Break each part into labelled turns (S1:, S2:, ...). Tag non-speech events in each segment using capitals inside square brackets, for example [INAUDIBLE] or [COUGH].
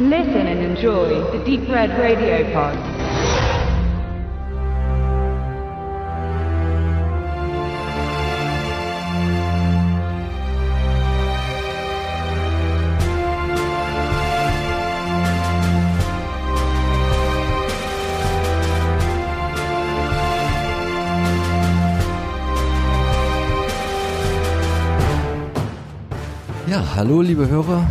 S1: Listen and enjoy the Deep Red Radio Pod.
S2: Ja, hallo liebe Hörer,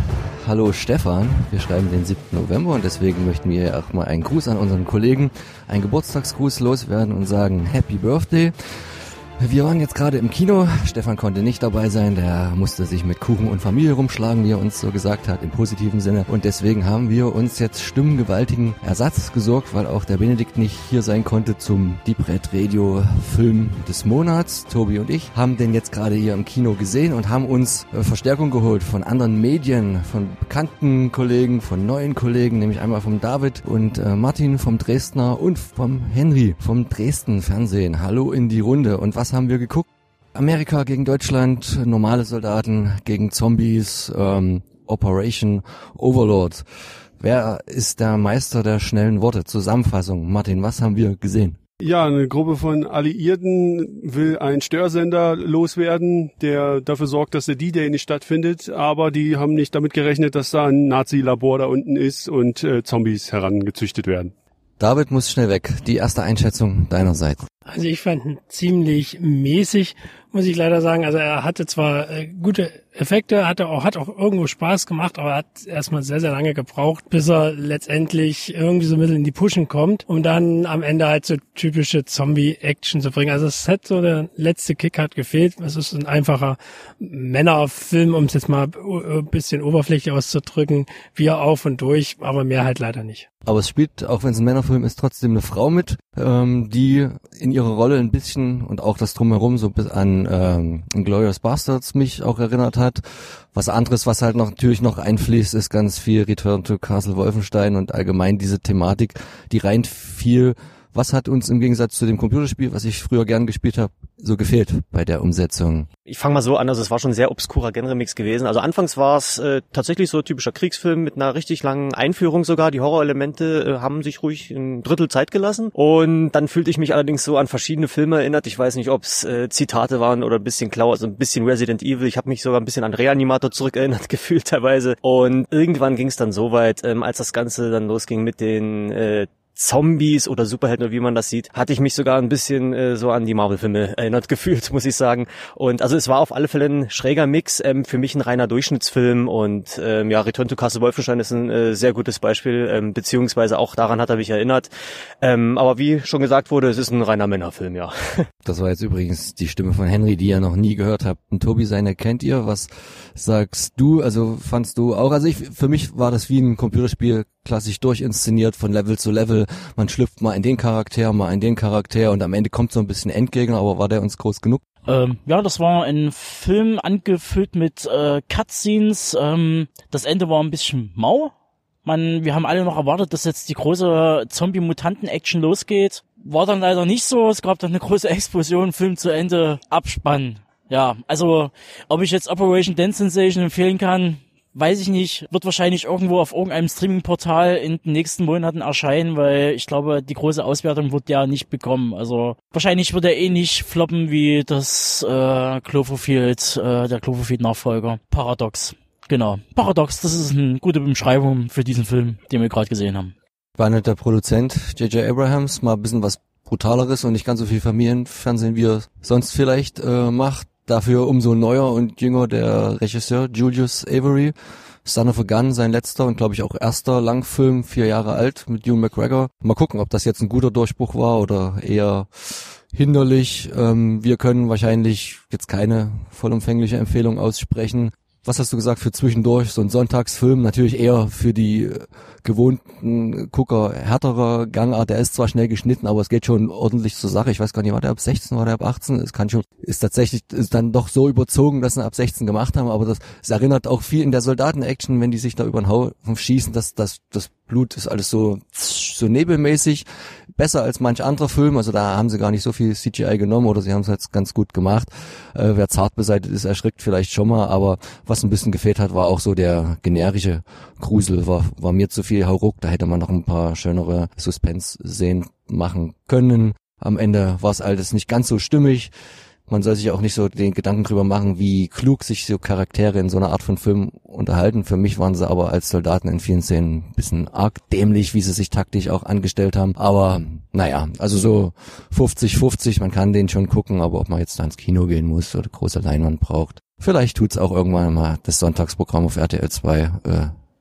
S2: hallo Stefan. Wir schreiben den 7. November und deswegen möchten wir auch mal einen Gruß an unseren Kollegen, einen Geburtstagsgruß loswerden und sagen Happy Birthday. Wir waren jetzt gerade im Kino. Stefan konnte nicht dabei sein. Der musste sich mit Kuchen und Familie rumschlagen, wie er uns so gesagt hat, im positiven Sinne. Und deswegen haben wir uns jetzt stimmengewaltigen Ersatz gesorgt, weil auch der Benedikt nicht hier sein konnte zum Deep Red Radio Film des Monats. Tobi und ich haben den jetzt gerade hier im Kino gesehen und haben uns äh, Verstärkung geholt von anderen Medien, von bekannten Kollegen, von neuen Kollegen, nämlich einmal vom David und äh, Martin vom Dresdner und vom Henry vom Dresden Fernsehen. Hallo in die Runde. Und was haben wir geguckt? Amerika gegen Deutschland, normale Soldaten gegen Zombies, ähm, Operation Overlord. Wer ist der Meister der schnellen Worte? Zusammenfassung. Martin, was haben wir gesehen?
S3: Ja, eine Gruppe von Alliierten will einen Störsender loswerden, der dafür sorgt, dass der D-Day nicht stattfindet, aber die haben nicht damit gerechnet, dass da ein Nazi-Labor da unten ist und äh, Zombies herangezüchtet werden.
S2: David muss schnell weg. Die erste Einschätzung deinerseits.
S4: Also ich fand ihn ziemlich mäßig, muss ich leider sagen. Also er hatte zwar äh, gute Effekte, hatte auch, hat auch irgendwo Spaß gemacht, aber er hat erstmal sehr, sehr lange gebraucht, bis er letztendlich irgendwie so ein bisschen in die Pushen kommt, um dann am Ende halt so typische Zombie-Action zu bringen. Also es hat so der letzte Kick hat gefehlt. Es ist ein einfacher Männerfilm, um es jetzt mal ein bisschen oberflächlich auszudrücken, wie er auf und durch, aber mehr halt leider nicht.
S2: Aber es spielt, auch wenn es ein Männerfilm ist, trotzdem eine Frau mit, ähm, die in ihrer Rolle ein bisschen und auch das drumherum so bis an ähm, Glorious Bastards mich auch erinnert hat. Was anderes, was halt noch natürlich noch einfließt, ist ganz viel Return to Castle Wolfenstein und allgemein diese Thematik, die rein viel was hat uns im Gegensatz zu dem Computerspiel, was ich früher gern gespielt habe, so gefehlt bei der Umsetzung?
S5: Ich fange mal so an, also es war schon ein sehr obskurer Genremix gewesen. Also anfangs war es äh, tatsächlich so typischer Kriegsfilm mit einer richtig langen Einführung sogar. Die Horrorelemente äh, haben sich ruhig ein Drittel Zeit gelassen. Und dann fühlte ich mich allerdings so an verschiedene Filme erinnert. Ich weiß nicht, ob es äh, Zitate waren oder ein bisschen Klau, also ein bisschen Resident Evil. Ich habe mich sogar ein bisschen an Reanimator zurückerinnert [LAUGHS] gefühlt teilweise. Und irgendwann ging es dann so weit, ähm, als das Ganze dann losging mit den äh, Zombies oder Superhelden oder wie man das sieht, hatte ich mich sogar ein bisschen äh, so an die Marvel-Filme erinnert [LAUGHS] gefühlt, muss ich sagen. Und also es war auf alle Fälle ein schräger Mix, ähm, für mich ein reiner Durchschnittsfilm und ähm, ja, Return to Castle Wolfenstein ist ein äh, sehr gutes Beispiel, ähm, beziehungsweise auch daran hat er mich erinnert. Ähm, aber wie schon gesagt wurde, es ist ein reiner Männerfilm, ja. [LAUGHS]
S2: Das war jetzt übrigens die Stimme von Henry, die ihr noch nie gehört habt. Und Tobi, seine kennt ihr. Was sagst du? Also fandst du auch? Also ich, für mich war das wie ein Computerspiel klassisch durchinszeniert von Level zu Level. Man schlüpft mal in den Charakter, mal in den Charakter und am Ende kommt so ein bisschen Endgegner, aber war der uns groß genug?
S6: Ähm, ja, das war ein Film angefüllt mit äh, Cutscenes. Ähm, das Ende war ein bisschen mau. Man, wir haben alle noch erwartet, dass jetzt die große Zombie-Mutanten-Action losgeht. War dann leider nicht so. Es gab dann eine große Explosion, Film zu Ende, Abspann. Ja, also ob ich jetzt Operation Dance Sensation empfehlen kann, weiß ich nicht. Wird wahrscheinlich irgendwo auf irgendeinem Streaming-Portal in den nächsten Monaten erscheinen, weil ich glaube, die große Auswertung wird ja nicht bekommen. Also wahrscheinlich wird er eh nicht floppen wie das äh, Cloverfield, äh, der Cloverfield-Nachfolger. Paradox. Genau. Paradox, das ist eine gute Beschreibung für diesen Film, den wir gerade gesehen haben.
S2: War nicht der Produzent J.J. Abrahams mal ein bisschen was brutaleres und nicht ganz so viel Familienfernsehen, wie er sonst vielleicht äh, macht. Dafür umso neuer und jünger der Regisseur Julius Avery. Son of a Gun, sein letzter und glaube ich auch erster Langfilm, vier Jahre alt mit Ewan McGregor. Mal gucken, ob das jetzt ein guter Durchbruch war oder eher hinderlich. Ähm, wir können wahrscheinlich jetzt keine vollumfängliche Empfehlung aussprechen was hast du gesagt, für zwischendurch, so ein Sonntagsfilm, natürlich eher für die äh, gewohnten Gucker härterer Gangart. Der ist zwar schnell geschnitten, aber es geht schon ordentlich zur Sache. Ich weiß gar nicht, war der ab 16, war der ab 18? Es kann schon, ist tatsächlich, ist dann doch so überzogen, dass sie ab 16 gemacht haben, aber das, es erinnert auch viel in der Soldaten-Action, wenn die sich da über den Haufen schießen, das, das, das Blut ist alles so, so nebelmäßig. Besser als manch anderer Film. Also da haben sie gar nicht so viel CGI genommen oder sie haben es jetzt ganz gut gemacht. Äh, wer zart beseitigt ist, erschrickt vielleicht schon mal. Aber was ein bisschen gefehlt hat, war auch so der generische Grusel. War, war mir zu viel Hauruck. Da hätte man noch ein paar schönere Suspense-Szenen machen können. Am Ende war es alles nicht ganz so stimmig man soll sich auch nicht so den Gedanken drüber machen, wie klug sich so Charaktere in so einer Art von Film unterhalten. Für mich waren sie aber als Soldaten in vielen Szenen ein bisschen arg dämlich, wie sie sich taktisch auch angestellt haben. Aber naja, also so 50-50, man kann den schon gucken, aber ob man jetzt da ins Kino gehen muss oder große Leinwand braucht. Vielleicht tut's auch irgendwann mal das Sonntagsprogramm auf RTL 2 äh,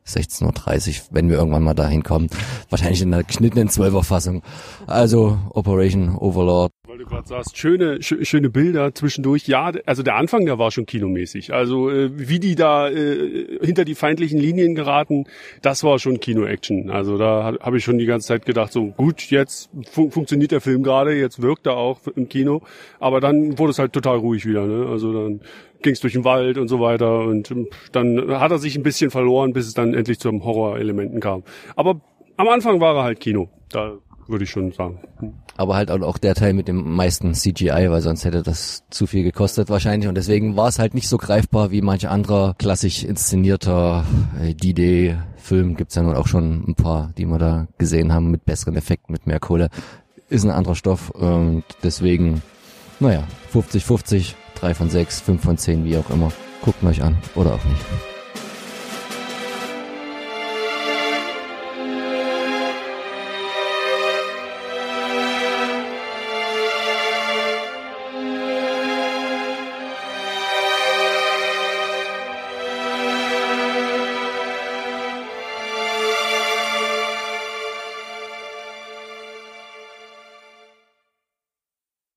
S2: 16.30 Uhr, wenn wir irgendwann mal dahin kommen. Wahrscheinlich in der geschnittenen Zwölferfassung. Also Operation Overlord.
S3: Gerade sagst, schöne, sch schöne Bilder zwischendurch. Ja, also der Anfang, der war schon kinomäßig. Also äh, wie die da äh, hinter die feindlichen Linien geraten, das war schon Kino-Action. Also da habe ich schon die ganze Zeit gedacht, so gut, jetzt fun funktioniert der Film gerade, jetzt wirkt er auch im Kino. Aber dann wurde es halt total ruhig wieder. Ne? Also dann ging es durch den Wald und so weiter und ähm, dann hat er sich ein bisschen verloren, bis es dann endlich zu Horrorelementen kam. Aber am Anfang war er halt Kino, da würde ich schon sagen.
S2: Aber halt auch der Teil mit dem meisten CGI, weil sonst hätte das zu viel gekostet wahrscheinlich und deswegen war es halt nicht so greifbar wie manch anderer klassisch inszenierter äh, D-Day-Film. Gibt's ja nun auch schon ein paar, die wir da gesehen haben mit besseren Effekten, mit mehr Kohle. Ist ein anderer Stoff und deswegen, naja, 50-50 3 von 6, 5 von 10, wie auch immer. Guckt euch an oder auch nicht.